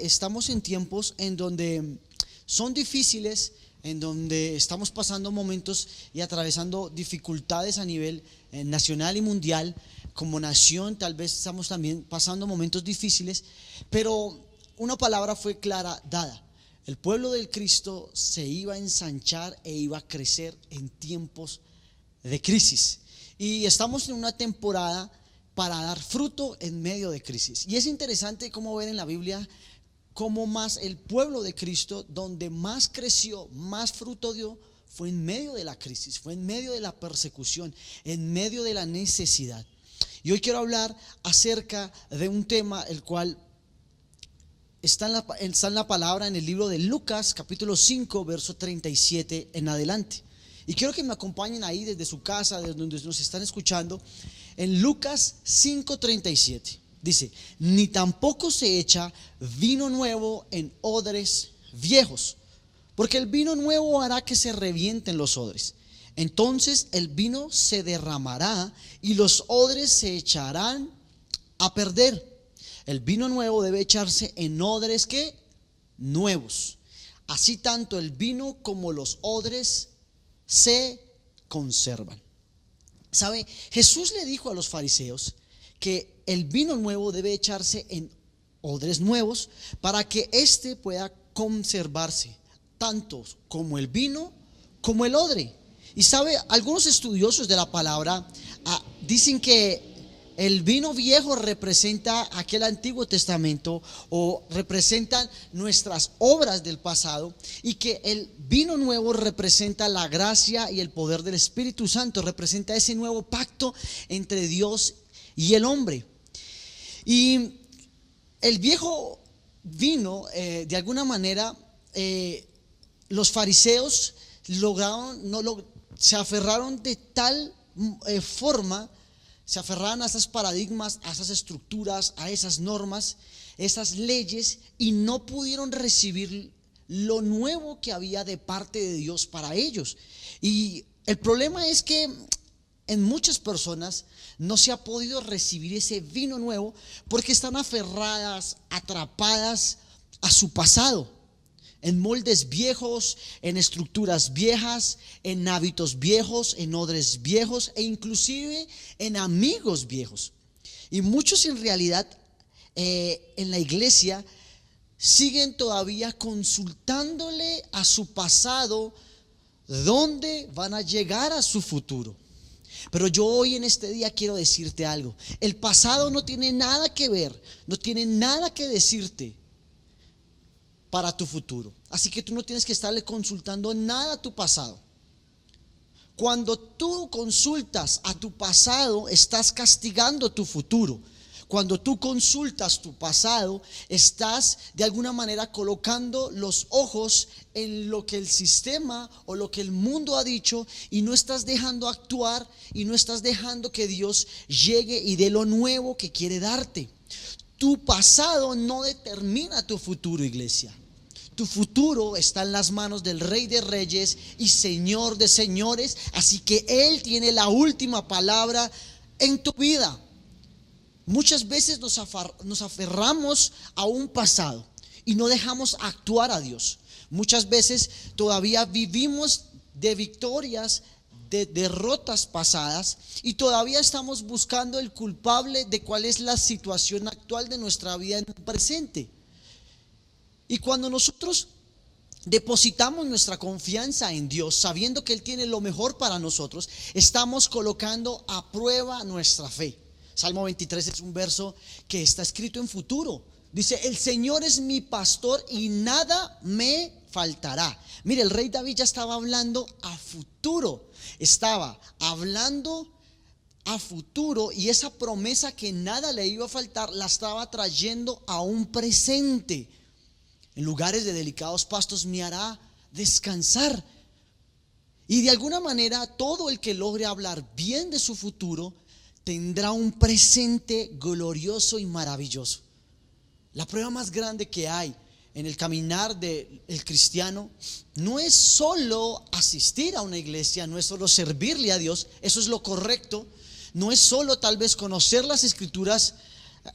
estamos en tiempos en donde son difíciles, en donde estamos pasando momentos y atravesando dificultades a nivel eh, nacional y mundial. Como nación tal vez estamos también pasando momentos difíciles, pero una palabra fue clara dada. El pueblo del Cristo se iba a ensanchar e iba a crecer en tiempos de crisis. Y estamos en una temporada para dar fruto en medio de crisis. Y es interesante cómo ver en la Biblia cómo más el pueblo de Cristo, donde más creció, más fruto dio, fue en medio de la crisis, fue en medio de la persecución, en medio de la necesidad. Y hoy quiero hablar acerca de un tema el cual está en la, está en la palabra en el libro de Lucas, capítulo 5, verso 37 en adelante. Y quiero que me acompañen ahí desde su casa, desde donde nos están escuchando, en Lucas 5:37. Dice, ni tampoco se echa vino nuevo en odres viejos, porque el vino nuevo hará que se revienten los odres. Entonces el vino se derramará y los odres se echarán a perder. El vino nuevo debe echarse en odres que nuevos. Así tanto el vino como los odres se conservan. ¿Sabe? Jesús le dijo a los fariseos que el vino nuevo debe echarse en odres nuevos para que éste pueda conservarse, tanto como el vino como el odre. Y sabe, algunos estudiosos de la palabra ah, dicen que el vino viejo representa aquel Antiguo Testamento o representan nuestras obras del pasado y que el vino nuevo representa la gracia y el poder del Espíritu Santo, representa ese nuevo pacto entre Dios y el hombre. Y el viejo vino, eh, de alguna manera, eh, los fariseos lograron, no lo, se aferraron de tal eh, forma se aferraban a esos paradigmas, a esas estructuras, a esas normas, esas leyes y no pudieron recibir lo nuevo que había de parte de Dios para ellos. Y el problema es que en muchas personas no se ha podido recibir ese vino nuevo porque están aferradas, atrapadas a su pasado en moldes viejos, en estructuras viejas, en hábitos viejos, en odres viejos e inclusive en amigos viejos. Y muchos en realidad eh, en la iglesia siguen todavía consultándole a su pasado dónde van a llegar a su futuro. Pero yo hoy en este día quiero decirte algo. El pasado no tiene nada que ver, no tiene nada que decirte para tu futuro. Así que tú no tienes que estarle consultando nada a tu pasado. Cuando tú consultas a tu pasado, estás castigando tu futuro. Cuando tú consultas tu pasado, estás de alguna manera colocando los ojos en lo que el sistema o lo que el mundo ha dicho y no estás dejando actuar y no estás dejando que Dios llegue y dé lo nuevo que quiere darte. Tu pasado no determina tu futuro, iglesia. Tu futuro está en las manos del Rey de Reyes y Señor de Señores. Así que Él tiene la última palabra en tu vida. Muchas veces nos, aferramos a un pasado y no dejamos actuar a Dios. Muchas veces todavía vivimos de victorias, de derrotas pasadas y todavía estamos buscando el culpable de cuál es la situación actual de nuestra vida en el presente. Y cuando nosotros depositamos nuestra confianza en Dios, sabiendo que Él tiene lo mejor para nosotros, estamos colocando a prueba nuestra fe. Salmo 23 es un verso que está escrito en futuro. Dice, el Señor es mi pastor y nada me faltará. Mire, el rey David ya estaba hablando a futuro. Estaba hablando a futuro y esa promesa que nada le iba a faltar la estaba trayendo a un presente en lugares de delicados pastos me hará descansar. Y de alguna manera todo el que logre hablar bien de su futuro tendrá un presente glorioso y maravilloso. La prueba más grande que hay en el caminar del cristiano no es solo asistir a una iglesia, no es solo servirle a Dios, eso es lo correcto, no es solo tal vez conocer las escrituras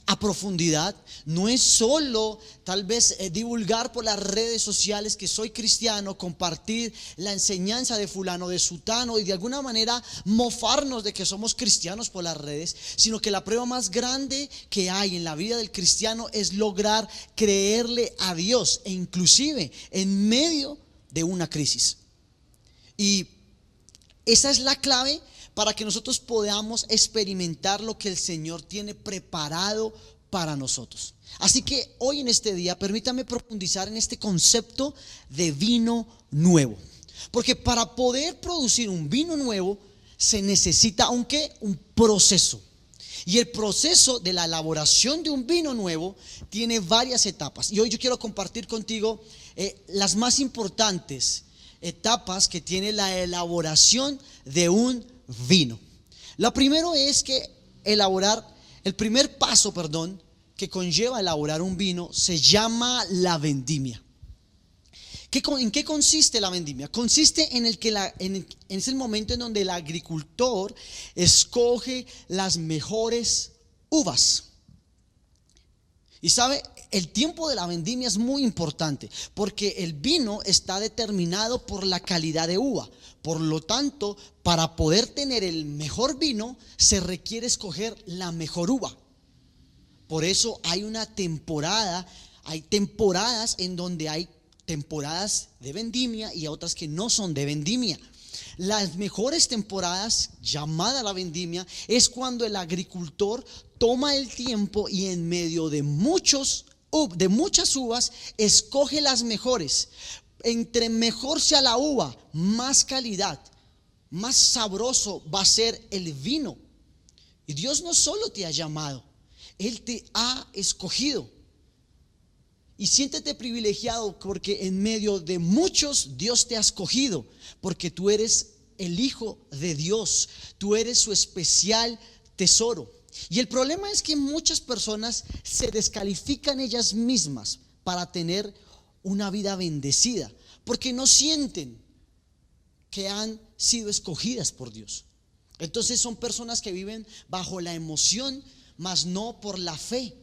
a profundidad, no es solo tal vez eh, divulgar por las redes sociales que soy cristiano, compartir la enseñanza de fulano, de sutano y de alguna manera mofarnos de que somos cristianos por las redes, sino que la prueba más grande que hay en la vida del cristiano es lograr creerle a Dios e inclusive en medio de una crisis. Y esa es la clave para que nosotros podamos experimentar lo que el Señor tiene preparado para nosotros. Así que hoy en este día, permítame profundizar en este concepto de vino nuevo. Porque para poder producir un vino nuevo se necesita, aunque, un proceso. Y el proceso de la elaboración de un vino nuevo tiene varias etapas. Y hoy yo quiero compartir contigo eh, las más importantes etapas que tiene la elaboración de un vino. Lo primero es que elaborar, el primer paso, perdón, que conlleva elaborar un vino se llama la vendimia. ¿En qué consiste la vendimia? Consiste en el que la, en, es el momento en donde el agricultor escoge las mejores uvas. Y sabe, el tiempo de la vendimia es muy importante porque el vino está determinado por la calidad de uva. Por lo tanto, para poder tener el mejor vino, se requiere escoger la mejor uva. Por eso hay una temporada, hay temporadas en donde hay temporadas de vendimia y otras que no son de vendimia. Las mejores temporadas, llamada la vendimia, es cuando el agricultor toma el tiempo y en medio de muchos de muchas uvas, escoge las mejores. Entre mejor sea la uva, más calidad, más sabroso va a ser el vino. Y Dios no solo te ha llamado, Él te ha escogido. Y siéntete privilegiado porque en medio de muchos Dios te ha escogido, porque tú eres el Hijo de Dios, tú eres su especial tesoro. Y el problema es que muchas personas se descalifican ellas mismas para tener una vida bendecida, porque no sienten que han sido escogidas por Dios. Entonces son personas que viven bajo la emoción, mas no por la fe.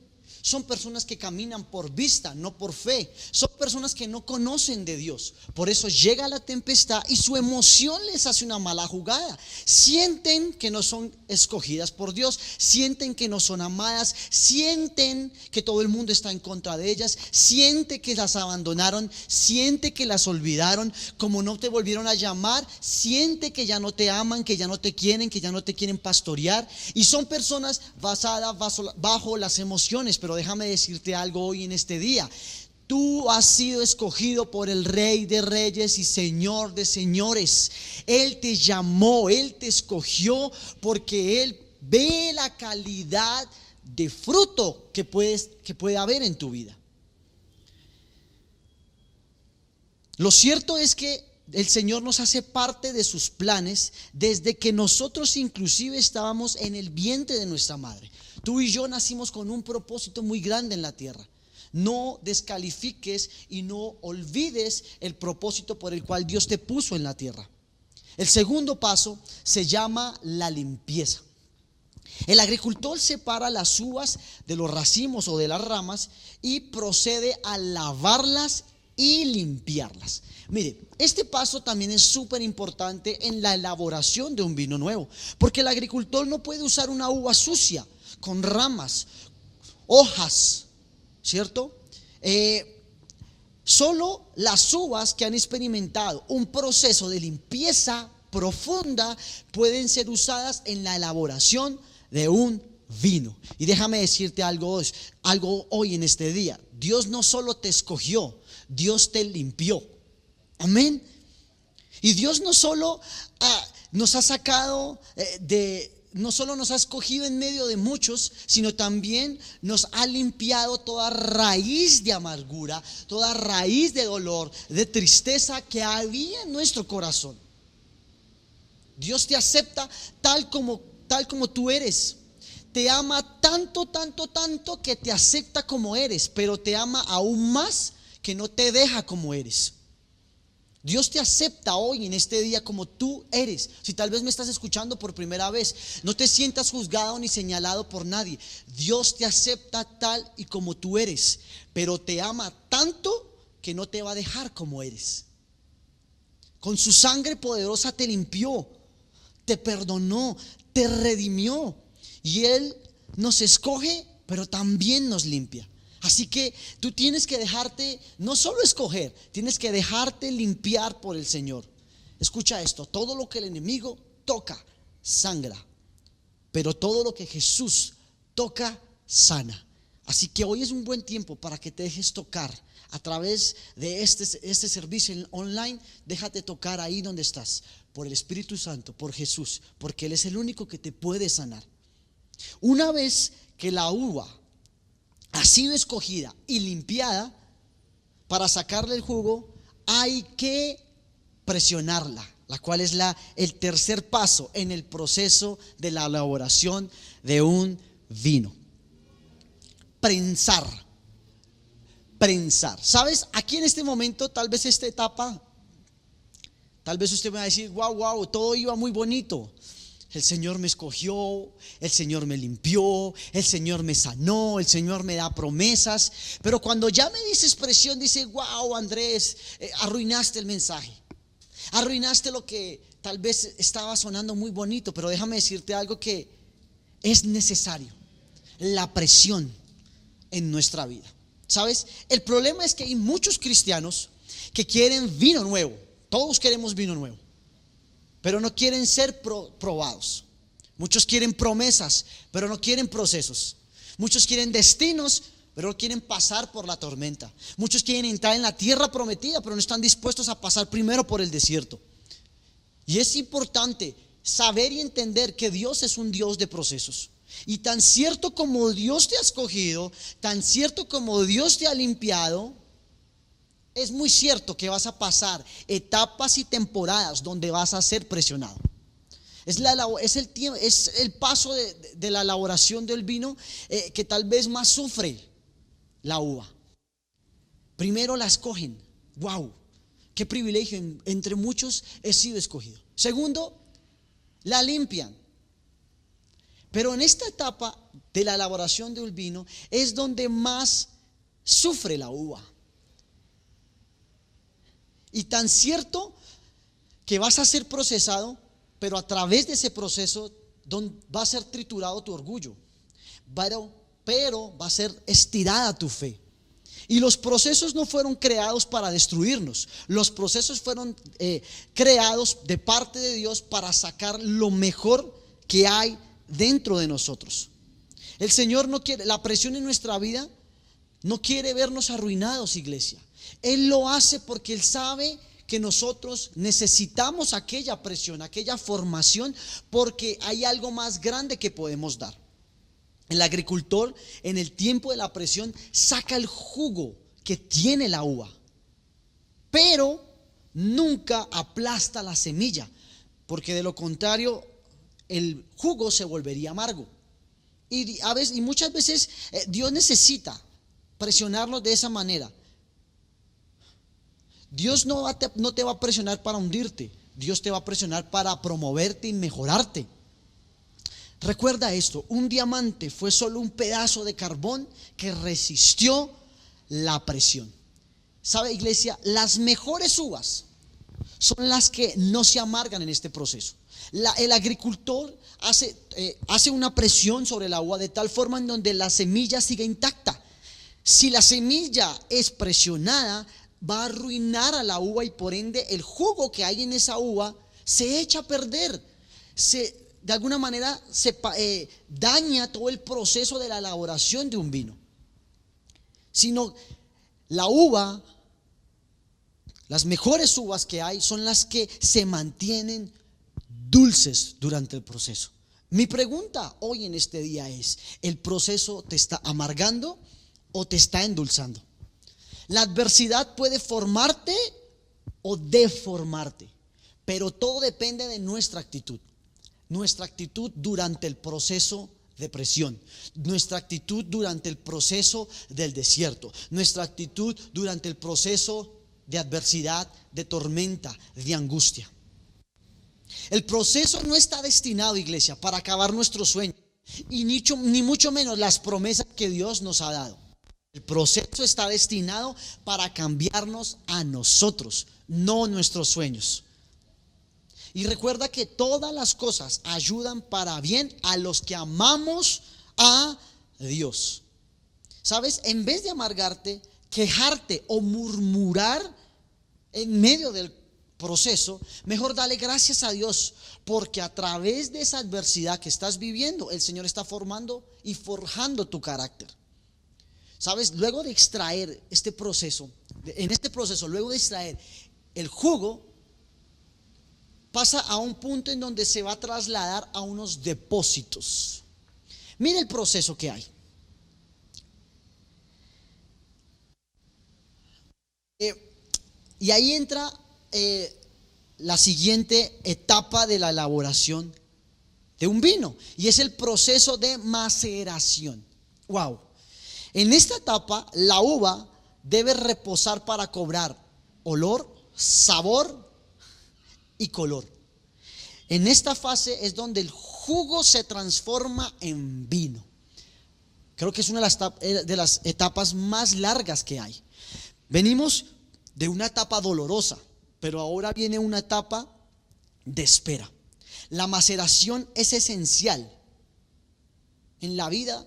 Son personas que caminan por vista, no por fe. Son personas que no conocen de Dios. Por eso llega la tempestad y su emoción les hace una mala jugada. Sienten que no son escogidas por Dios, sienten que no son amadas, sienten que todo el mundo está en contra de ellas, siente que las abandonaron, siente que las olvidaron, como no te volvieron a llamar, siente que ya no te aman, que ya no te quieren, que ya no te quieren pastorear. Y son personas basadas bajo las emociones, pero déjame decirte algo hoy en este día. Tú has sido escogido por el Rey de Reyes y Señor de Señores. Él te llamó, Él te escogió porque Él ve la calidad de fruto que, puedes, que puede haber en tu vida. Lo cierto es que el Señor nos hace parte de sus planes desde que nosotros inclusive estábamos en el vientre de nuestra madre. Tú y yo nacimos con un propósito muy grande en la tierra. No descalifiques y no olvides el propósito por el cual Dios te puso en la tierra. El segundo paso se llama la limpieza. El agricultor separa las uvas de los racimos o de las ramas y procede a lavarlas y limpiarlas. Mire, este paso también es súper importante en la elaboración de un vino nuevo, porque el agricultor no puede usar una uva sucia con ramas, hojas, ¿cierto? Eh, solo las uvas que han experimentado un proceso de limpieza profunda pueden ser usadas en la elaboración de un vino. Y déjame decirte algo, algo hoy en este día. Dios no solo te escogió, Dios te limpió. Amén. Y Dios no solo ah, nos ha sacado eh, de, no solo nos ha escogido en medio de muchos, sino también nos ha limpiado toda raíz de amargura, toda raíz de dolor, de tristeza que había en nuestro corazón. Dios te acepta tal como tal como tú eres. Te ama tanto, tanto, tanto que te acepta como eres, pero te ama aún más que no te deja como eres. Dios te acepta hoy en este día como tú eres. Si tal vez me estás escuchando por primera vez, no te sientas juzgado ni señalado por nadie. Dios te acepta tal y como tú eres, pero te ama tanto que no te va a dejar como eres. Con su sangre poderosa te limpió, te perdonó, te redimió. Y Él nos escoge, pero también nos limpia. Así que tú tienes que dejarte, no solo escoger, tienes que dejarte limpiar por el Señor. Escucha esto, todo lo que el enemigo toca, sangra, pero todo lo que Jesús toca, sana. Así que hoy es un buen tiempo para que te dejes tocar a través de este, este servicio online. Déjate tocar ahí donde estás, por el Espíritu Santo, por Jesús, porque Él es el único que te puede sanar. Una vez que la uva ha sido escogida y limpiada para sacarle el jugo, hay que presionarla, la cual es la, el tercer paso en el proceso de la elaboración de un vino. Prensar. Prensar. ¿Sabes? Aquí en este momento, tal vez esta etapa, tal vez usted me va a decir, wow, wow, todo iba muy bonito. El Señor me escogió, el Señor me limpió, el Señor me sanó, el Señor me da promesas. Pero cuando ya me dice expresión, dice, wow, Andrés, eh, arruinaste el mensaje. Arruinaste lo que tal vez estaba sonando muy bonito, pero déjame decirte algo que es necesario. La presión en nuestra vida. ¿Sabes? El problema es que hay muchos cristianos que quieren vino nuevo. Todos queremos vino nuevo pero no quieren ser probados. Muchos quieren promesas, pero no quieren procesos. Muchos quieren destinos, pero no quieren pasar por la tormenta. Muchos quieren entrar en la tierra prometida, pero no están dispuestos a pasar primero por el desierto. Y es importante saber y entender que Dios es un Dios de procesos. Y tan cierto como Dios te ha escogido, tan cierto como Dios te ha limpiado, es muy cierto que vas a pasar etapas y temporadas donde vas a ser presionado. Es, la, el, es el paso de, la elaboración del vino eh, que tal vez más sufre la uva. Primero la escogen. ¡Wow! ¡Qué privilegio! Entre muchos he sido escogido. Segundo, la limpian. Pero en esta etapa de la elaboración del vino es donde más sufre la uva. Y tan cierto que vas a ser procesado, pero a través de ese proceso va a ser triturado tu orgullo. Pero, pero va a ser estirada tu fe. Y los procesos no fueron creados para destruirnos. Los procesos fueron eh, creados de parte de Dios para sacar lo mejor que hay dentro de nosotros. El Señor no quiere, la presión en nuestra vida no quiere vernos arruinados, iglesia. Él lo hace porque Él sabe que nosotros necesitamos aquella presión, aquella formación, porque hay algo más grande que podemos dar. El agricultor en el tiempo de la presión saca el jugo que tiene la uva, pero nunca aplasta la semilla, porque de lo contrario el jugo se volvería amargo. Y, a veces, y muchas veces eh, Dios necesita presionarnos de esa manera Dios no, no te va a presionar para hundirte, Dios te va a presionar para promoverte y mejorarte. Recuerda esto, un diamante fue solo un pedazo de carbón que resistió la presión. ¿Sabe iglesia? Las mejores uvas son las que no se amargan en este proceso. el agricultor hace, eh, hace una presión sobre la uva de tal forma en donde la semilla sigue intacta. Si la semilla es presionada, va a arruinar a la uva y por ende el jugo que hay en esa uva se echa a perder. Se, de alguna manera se eh, daña todo el proceso de la elaboración de un vino. Sino la uva, las mejores uvas que hay son las que se mantienen dulces durante el proceso. Mi pregunta hoy en este día es, ¿el proceso te está amargando o te está endulzando? La adversidad puede formarte o deformarte, pero todo depende de nuestra actitud. Nuestra actitud durante el proceso de presión, nuestra actitud durante el proceso del desierto, nuestra actitud durante el proceso de adversidad, de tormenta, de angustia. El proceso no está destinado, iglesia, para acabar nuestro sueño, y ni, mucho menos las promesas que Dios nos ha dado. El proceso está destinado para cambiarnos a nosotros, no nuestros sueños. Y recuerda que todas las cosas ayudan para bien a los que amamos a Dios. ¿Sabes? En vez de amargarte, quejarte o murmurar en medio del proceso, mejor dale gracias a Dios, porque a través de esa adversidad que estás viviendo, el Señor está formando y forjando tu carácter. ¿Sabes? Luego de extraer este proceso, en este proceso, luego de extraer el jugo, pasa a un punto en donde se va a trasladar a unos depósitos. Mira el proceso que hay. Eh, y ahí entra eh, la siguiente etapa de la elaboración de un vino, y es el proceso de maceración. Wow. En esta etapa, la uva debe reposar para cobrar olor, sabor y color. En esta fase es donde el jugo se transforma en vino. Creo que es una de las, etapas más largas que hay. Venimos de una etapa dolorosa, pero ahora viene una etapa de espera. La maceración es esencial en la vida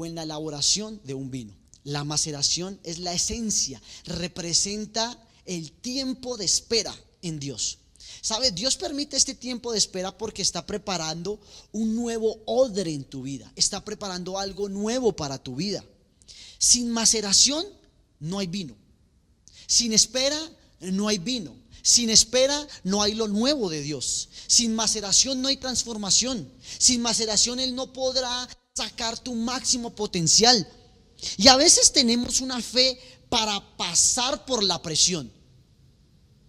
o en la elaboración de un vino. La maceración es la esencia, representa el tiempo de espera en Dios. ¿Sabes? Dios permite este tiempo de espera porque está preparando un nuevo odre en tu vida. Está preparando algo nuevo para tu vida. Sin maceración no hay vino. Sin espera no hay vino. Sin espera no hay lo nuevo de Dios. Sin maceración no hay transformación. Sin maceración Él no podrá sacar tu máximo potencial. Y a veces tenemos una fe para pasar por la presión.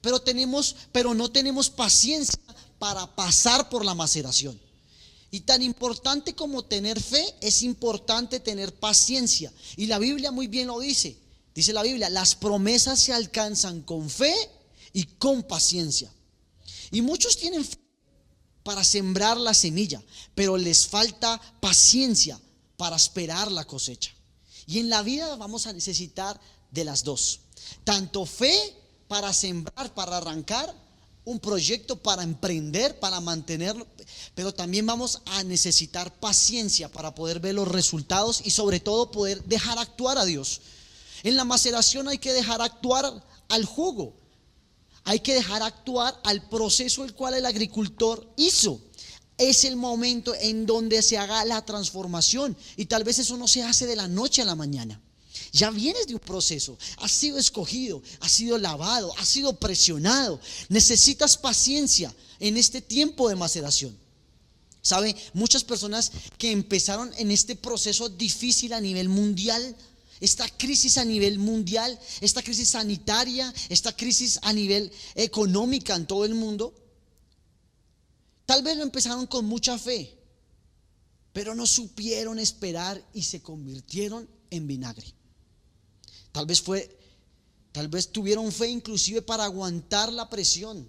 Pero tenemos, pero no tenemos paciencia para pasar por la maceración. Y tan importante como tener fe, es importante tener paciencia. Y la Biblia muy bien lo dice. Dice la Biblia, las promesas se alcanzan con fe y con paciencia. Y muchos tienen fe para sembrar la semilla, pero les falta paciencia para esperar la cosecha. Y en la vida vamos a necesitar de las dos. Tanto fe para sembrar, para arrancar un proyecto, para emprender, para mantenerlo, pero también vamos a necesitar paciencia para poder ver los resultados y sobre todo poder dejar actuar a Dios. En la maceración hay que dejar actuar al jugo. Hay que dejar actuar al proceso el cual el agricultor hizo. Es el momento en donde se haga la transformación. Y tal vez eso no se hace de la noche a la mañana. Ya vienes de un proceso, has sido escogido, has sido lavado, has sido presionado. Necesitas paciencia en este tiempo de maceración. ¿Sabe? Muchas personas que empezaron en este proceso difícil a nivel mundial esta crisis a nivel mundial, esta crisis sanitaria, esta crisis a nivel económica en todo el mundo, tal vez lo empezaron con mucha fe, pero no supieron esperar y se convirtieron en vinagre. Tal vez fue, tal vez tuvieron fe inclusive para aguantar la presión.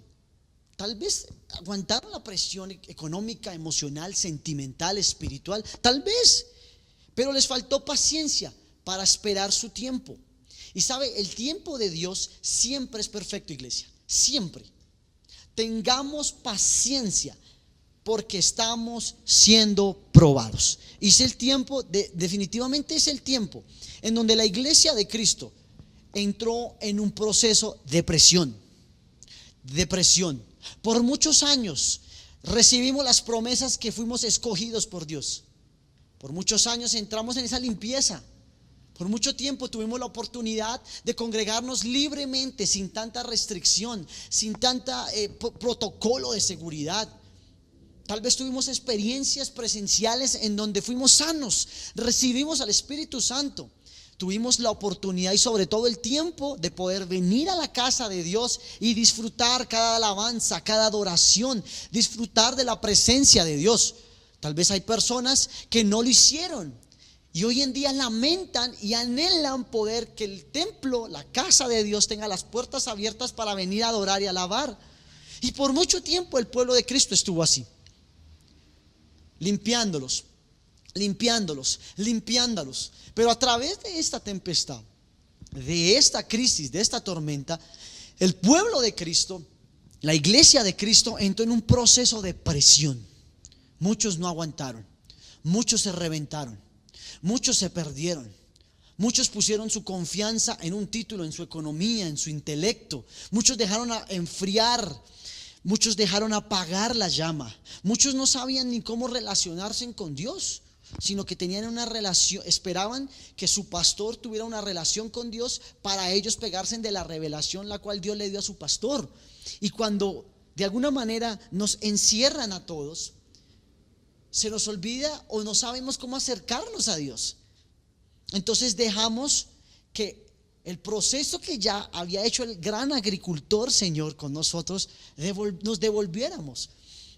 Tal vez aguantaron la presión económica, emocional, sentimental, espiritual. Tal vez. Pero les faltó paciencia para esperar su tiempo. Y sabe, el tiempo de Dios siempre es perfecto, iglesia. Siempre. Tengamos paciencia porque estamos siendo probados. Y es el tiempo, de, definitivamente es el tiempo en donde la iglesia de Cristo entró en un proceso de presión. Depresión. Por muchos años recibimos las promesas que fuimos escogidos por Dios. Por muchos años entramos en esa limpieza por mucho tiempo tuvimos la oportunidad de congregarnos libremente, sin tanta restricción, sin tanta eh, protocolo de seguridad. Tal vez tuvimos experiencias presenciales en donde fuimos sanos, recibimos al Espíritu Santo. Tuvimos la oportunidad y sobre todo el tiempo de poder venir a la casa de Dios y disfrutar cada alabanza, cada adoración, disfrutar de la presencia de Dios. Tal vez hay personas que no lo hicieron Y hoy en día lamentan y anhelan poder que el templo, la casa de Dios, tenga las puertas abiertas para venir a adorar y alabar. Y por mucho tiempo el pueblo de Cristo estuvo así, limpiándolos, limpiándolos, limpiándolos. Pero a través de esta tempestad, de esta crisis, de esta tormenta, el pueblo de Cristo, la iglesia de Cristo entró en un proceso de presión. Muchos no aguantaron, muchos se reventaron, muchos se perdieron. Muchos pusieron su confianza en un título, en su economía, en su intelecto. Muchos dejaron a enfriar, muchos dejaron apagar la llama. Muchos no sabían ni cómo relacionarse con Dios sino que tenían una relación, esperaban que su pastor tuviera una relación con Dios para ellos pegarse de la revelación la cual Dios le dio a su pastor. Y cuando de alguna manera nos encierran a todos, se nos olvida o no sabemos cómo acercarnos a Dios. Entonces dejamos que el proceso que ya había hecho el gran agricultor, Señor, con nosotros, nos devolviéramos.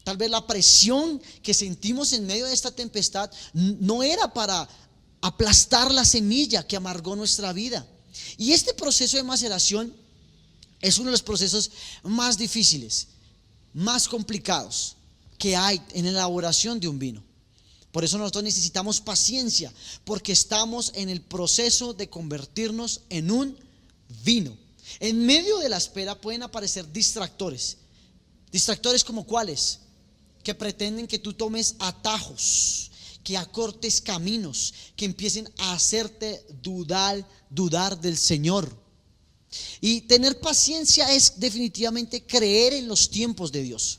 Tal vez la presión que sentimos en medio de esta tempestad no era para aplastar la semilla que amargó nuestra vida. Y este proceso de maceración es uno de los procesos más difíciles, más complicados que hay en la elaboración de un vino. Por eso nosotros necesitamos paciencia, porque estamos en el proceso de convertirnos en un vino. En medio de la espera pueden aparecer distractores. Distractores como cuáles? que pretenden que tú tomes atajos, que acortes caminos, que empiecen a hacerte dudar, dudar del Señor. Y tener paciencia es definitivamente creer en los tiempos de Dios.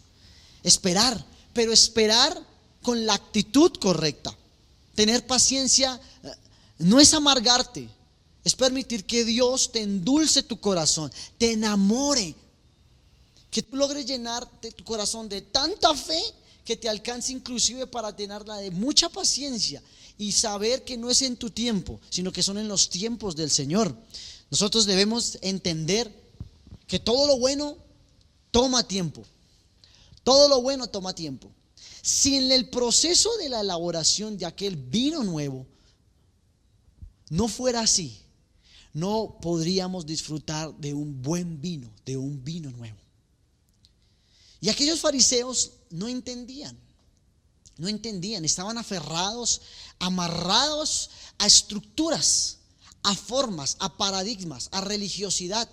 Esperar, pero esperar con la actitud correcta. Tener paciencia eh, no es amargarte, es permitir que Dios te endulce tu corazón, te enamore, que tú logres llenarte tu corazón de tanta fe que te alcance inclusive para tenerla de mucha paciencia y saber que no es en tu tiempo, sino que son en los tiempos del Señor. Nosotros debemos entender que todo lo bueno toma tiempo. Todo lo bueno toma tiempo. Si en el proceso de la elaboración de aquel vino nuevo no fuera así, no podríamos disfrutar de un buen vino, de un vino nuevo. Y aquellos fariseos no entendían, no entendían, estaban aferrados, amarrados a estructuras, a formas, a paradigmas, a religiosidad.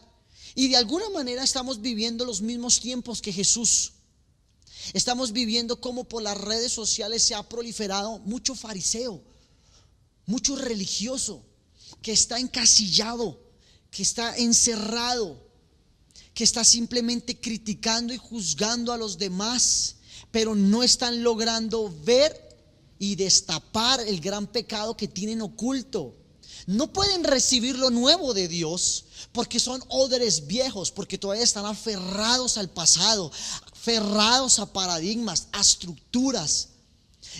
Y de alguna manera estamos viviendo los mismos tiempos que Jesús. Estamos viviendo como por las redes sociales se ha proliferado mucho fariseo, mucho religioso, que está encasillado, que está encerrado, que está simplemente criticando y juzgando a los demás, pero no están logrando ver y destapar el gran pecado que tienen oculto. No pueden recibir lo nuevo de Dios porque son odres viejos, porque todavía están aferrados al pasado, aferrados a paradigmas, a estructuras.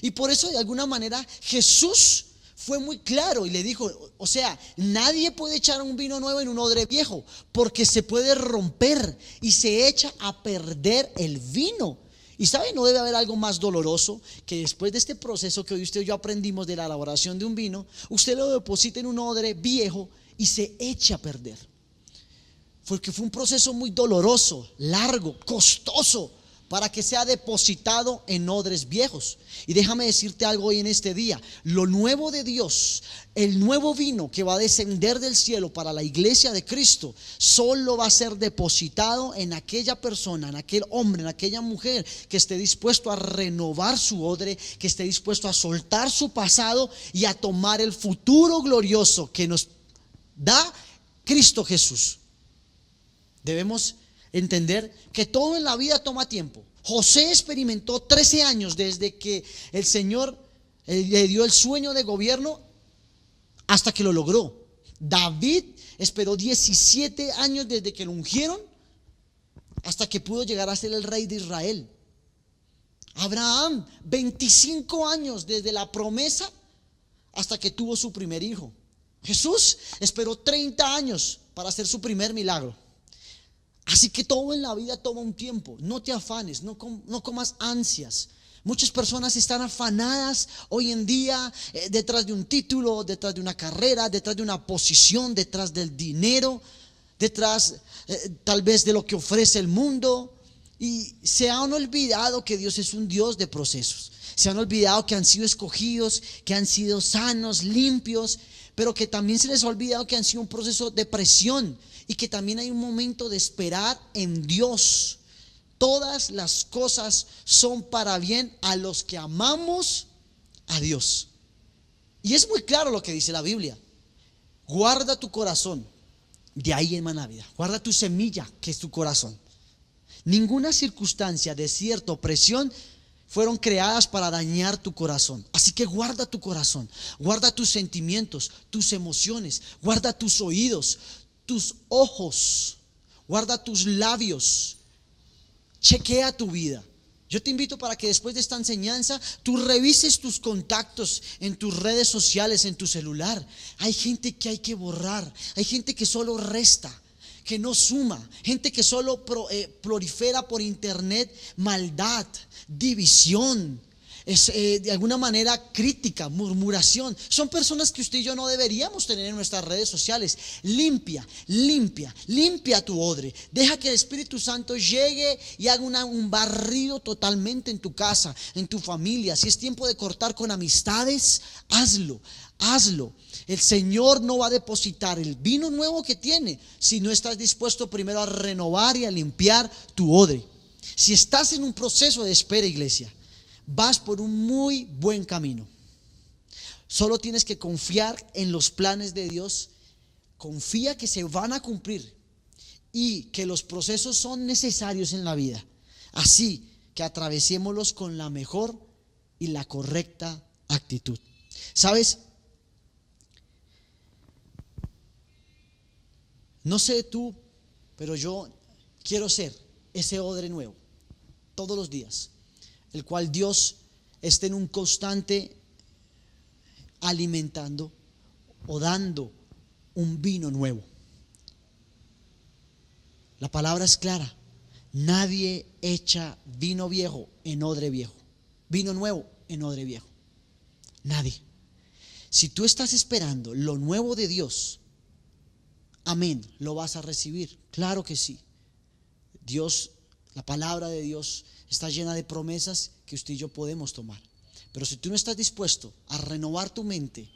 Y por eso de alguna manera Jesús fue muy claro y le dijo, o sea, nadie puede echar un vino nuevo en un odre viejo porque se puede romper y se echa a perder el vino. Y sabe, no debe haber algo más doloroso que después de este proceso que hoy usted y yo aprendimos de la elaboración de un vino, usted lo deposita en un odre viejo y se echa a perder. Porque fue un proceso muy doloroso, largo, costoso para que sea depositado en odres viejos. Y déjame decirte algo hoy en este día. Lo nuevo de Dios, el nuevo vino que va a descender del cielo para la iglesia de Cristo, solo va a ser depositado en aquella persona, en aquel hombre, en aquella mujer que esté dispuesto a renovar su odre, que esté dispuesto a soltar su pasado y a tomar el futuro glorioso que nos da Cristo Jesús. Debemos entender que todo en la vida toma tiempo. José experimentó 13 años desde que el Señor eh, le dio el sueño de gobierno hasta que lo logró. David esperó 17 años desde que lo ungieron hasta que pudo llegar a ser el rey de Israel. Abraham, 25 años desde la promesa hasta que tuvo su primer hijo. Jesús esperó 30 años para hacer su primer milagro. Así que todo en la vida toma un tiempo. No te afanes, no, no comas ansias Muchas personas están afanadas hoy en día eh, detrás de un título, detrás de una carrera, detrás de una posición, detrás del dinero, detrás eh, tal vez de lo que ofrece el mundo. Y se han olvidado que Dios es un Dios de procesos. Se han olvidado que han sido escogidos, que han sido sanos, limpios, pero que también se les ha olvidado que han sido un proceso de presión y que también hay un momento de esperar en Dios todas las cosas son para bien a los que amamos a Dios. Y es muy claro lo que dice la Biblia. Guarda tu corazón. De ahí emana vida. Guarda tu semilla, que es tu corazón. Ninguna circunstancia, desierto, presión fueron creadas para dañar tu corazón. Así que guarda tu corazón, guarda tus sentimientos, tus emociones, guarda tus oídos, tus ojos, guarda tus labios, Chequea tu vida. Yo te invito para que después de esta enseñanza tú revises tus contactos en tus redes sociales, en tu celular. Hay gente que hay que borrar, hay gente que solo resta, que no suma, gente que solo eh, prolifera por internet maldad, división, eh, de alguna manera crítica, murmuración. Son personas que usted y yo no deberíamos tener en nuestras redes sociales. Limpia, limpia, limpia tu odre. Deja que el Espíritu Santo llegue y haga un barrido totalmente en tu casa, en tu familia. Si es tiempo de cortar con amistades, hazlo, hazlo. El Señor no va a depositar el vino nuevo que tiene si no estás dispuesto primero a renovar y a limpiar tu odre. Si estás en un proceso de espera, iglesia, vas por un muy buen camino. Solo tienes que confiar en los planes de Dios. Confía que se van a cumplir y que los procesos son necesarios en la vida. Así que atravesémoslos con la mejor y la correcta actitud. ¿Sabes? No sé tú, pero yo quiero ser ese odre nuevo todos los días el cual Dios esté en un constante alimentando o dando un vino nuevo. La palabra es clara. Nadie echa vino viejo en odre viejo. Vino nuevo en odre viejo. Nadie. Si tú estás esperando lo nuevo de Dios, amén, lo vas a recibir. Claro que sí. Dios, la palabra de Dios está llena de promesas que usted y yo podemos tomar. Pero si tú no estás dispuesto a renovar tu mente,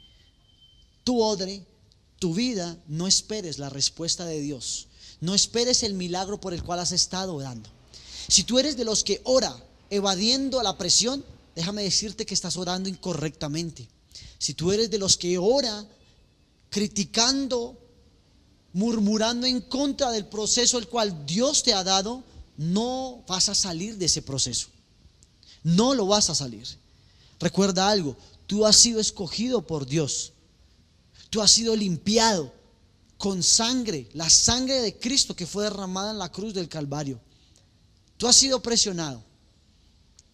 tu odre, tu vida, no esperes la respuesta de Dios. No esperes el milagro por el cual has estado orando. Si tú eres de los que ora evadiendo la presión, déjame decirte que estás orando incorrectamente. Si tú eres de los que ora criticando, murmurando en contra del proceso el cual Dios te ha dado, no vas a salir de ese proceso. No lo vas a salir. Recuerda algo, tú has sido escogido por Dios. Tú has sido limpiado con sangre, la sangre de Cristo que fue derramada en la cruz del Calvario. Tú has sido presionado.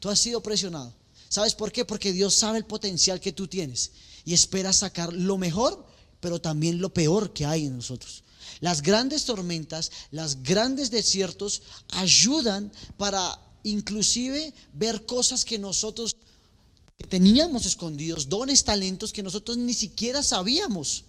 Tú has sido presionado. ¿Sabes por qué? Porque Dios sabe el potencial que tú tienes y espera sacar lo mejor, pero también lo peor que hay en nosotros. Las grandes tormentas, los grandes desiertos ayudan para inclusive ver cosas que nosotros teníamos escondidos, dones, talentos que nosotros ni siquiera sabíamos.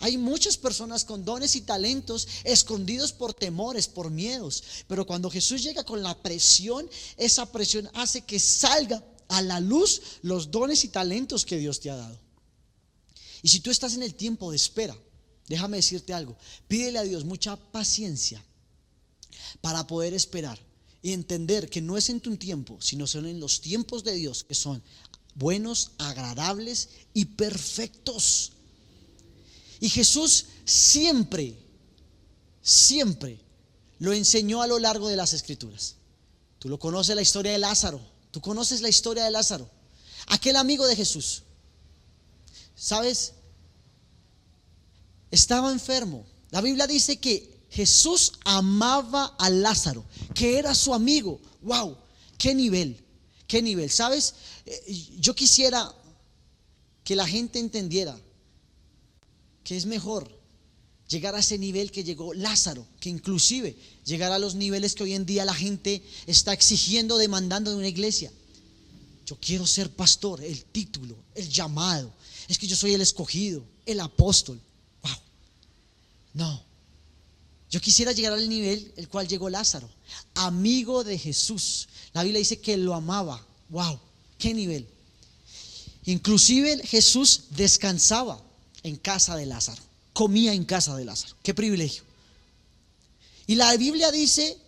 Hay muchas personas con dones y talentos escondidos por temores, por miedos. Pero cuando Jesús llega con la presión, esa presión hace que salga a la luz los dones y talentos que Dios te ha dado. Y si tú estás en el tiempo de espera, Déjame decirte algo. Pídele a Dios mucha paciencia para poder esperar y entender que no es en tu tiempo, sino son en los tiempos de Dios que son buenos, agradables y perfectos. Y Jesús siempre, siempre lo enseñó a lo largo de las escrituras. Tú lo conoces la historia de Lázaro. Tú conoces la historia de Lázaro. Aquel amigo de Jesús. ¿Sabes? Estaba enfermo. La Biblia dice que Jesús amaba a Lázaro, que era su amigo. ¡Wow! ¡Qué nivel! ¿Qué nivel? ¿Sabes? Eh, yo quisiera que la gente entendiera que es mejor llegar a ese nivel que llegó Lázaro, que inclusive llegar a los niveles que hoy en día la gente está exigiendo, demandando de una iglesia. yo quiero ser pastor, el título, el llamado. Es que yo soy el escogido, el apóstol. No. Yo quisiera llegar al nivel el cual llegó Lázaro, amigo de Jesús. La Biblia dice que lo amaba. Wow, qué nivel. Inclusive Jesús descansaba en casa de Lázaro, comía en casa de Lázaro. Qué privilegio. Y la Biblia dice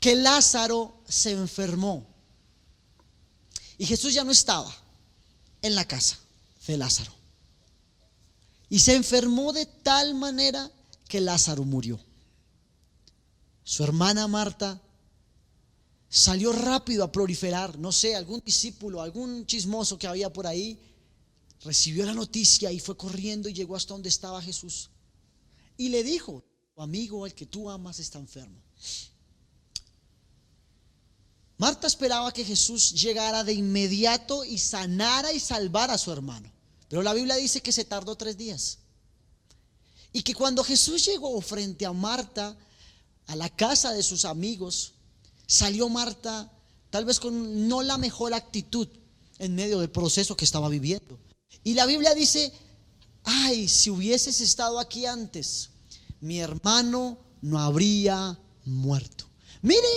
que Lázaro se enfermó. Y Jesús ya no estaba en la casa de Lázaro. Y se enfermó de tal manera que Lázaro murió. Su hermana Marta salió rápido a proliferar, no sé, algún discípulo, algún chismoso que había por ahí, recibió la noticia y fue corriendo y llegó hasta donde estaba Jesús. Y le dijo, tu amigo, el que tú amas, está enfermo. Marta esperaba que Jesús llegara de inmediato y sanara y salvara a su hermano. Pero la Biblia dice que se tardó tres días. Y que cuando Jesús llegó frente a Marta, a la casa de sus amigos, salió Marta tal vez con no la mejor actitud en medio del proceso que estaba viviendo. Y la Biblia dice, ay, si hubieses estado aquí antes, mi hermano no habría muerto. Mire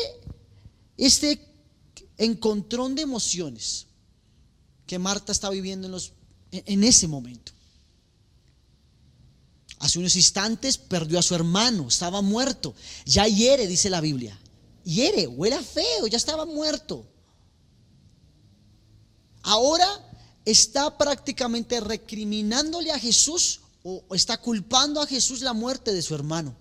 este encontrón de emociones que Marta está viviendo en, los, en ese momento. Hace unos instantes perdió a su hermano, estaba muerto. Ya hiere, dice la Biblia. Hiere, huele feo, ya estaba muerto. Ahora está prácticamente recriminándole a Jesús o está culpando a Jesús la muerte de su hermano.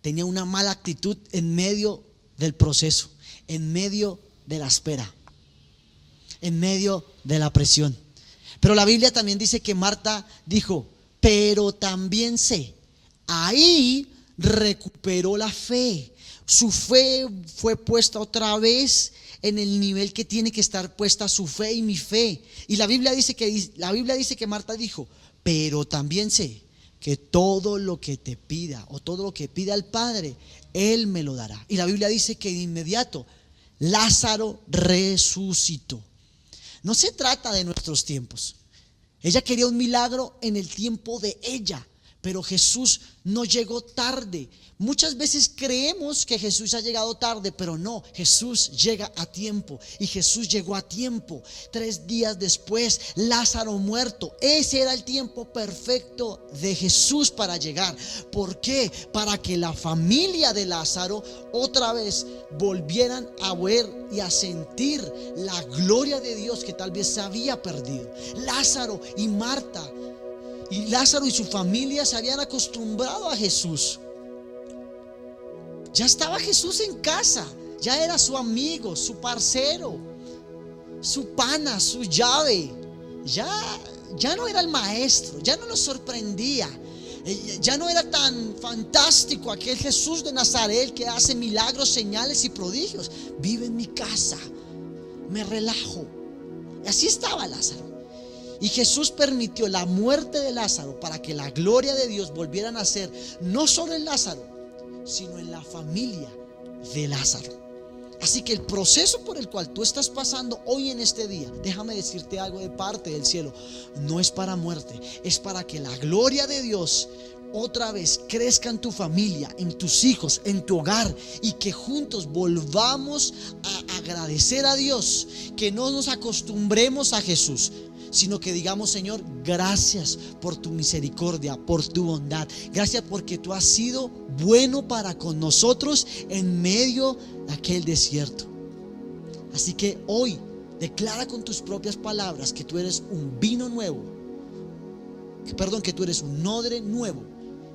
Tenía una mala actitud en medio del proceso, en medio de la espera, en medio de la presión. Pero la Biblia también dice que Marta dijo, pero también sé, ahí recuperó la fe. Su fe fue puesta otra vez en el nivel que tiene que estar puesta su fe y mi fe. Y la Biblia dice que la Biblia dice que Marta dijo, "Pero también sé que todo lo que te pida o todo lo que pida el Padre, él me lo dará." Y la Biblia dice que de inmediato Lázaro resucitó. No se trata de nuestros tiempos. Ella quería un milagro en el tiempo de ella, pero Jesús no llegó tarde. Muchas veces creemos que Jesús ha llegado tarde, pero no, Jesús llega a tiempo. Y Jesús llegó a tiempo. Tres días después, Lázaro muerto. Ese era el tiempo perfecto de Jesús para llegar. ¿Por qué? Para que la familia de Lázaro otra vez volvieran a ver y a sentir la gloria de Dios que tal vez se había perdido. Lázaro y Marta. Y Lázaro y su familia se habían acostumbrado a Jesús. Ya estaba Jesús en casa, ya era su amigo, su parcero, su pana, su llave. Ya, ya no era el maestro, ya no nos sorprendía. Eh, ya no era tan fantástico aquel Jesús de Nazaret que hace milagros, señales y prodigios. Vive en mi casa, me relajo. Y así estaba Lázaro. Y Jesús permitió la muerte de Lázaro para que la gloria de Dios volviera a nacer, no solo en Lázaro, sino en la familia de Lázaro. Así que el proceso por el cual tú estás pasando hoy en este día, déjame decirte algo de parte del cielo, no es para muerte, es para que la gloria de Dios otra vez crezca en tu familia, en tus hijos, en tu hogar y que juntos volvamos a agradecer a Dios, que no nos acostumbremos a Jesús, sino que digamos, Señor, gracias por tu misericordia, por tu bondad. Gracias porque tú has sido bueno para con nosotros en medio de aquel desierto. Así que hoy declara con tus propias palabras que tú eres un vino nuevo. perdón, que tú eres un odre nuevo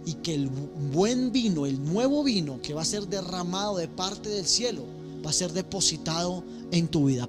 y que el buen vino, el nuevo vino que va a ser derramado de parte del cielo, va a ser depositado en tu vida.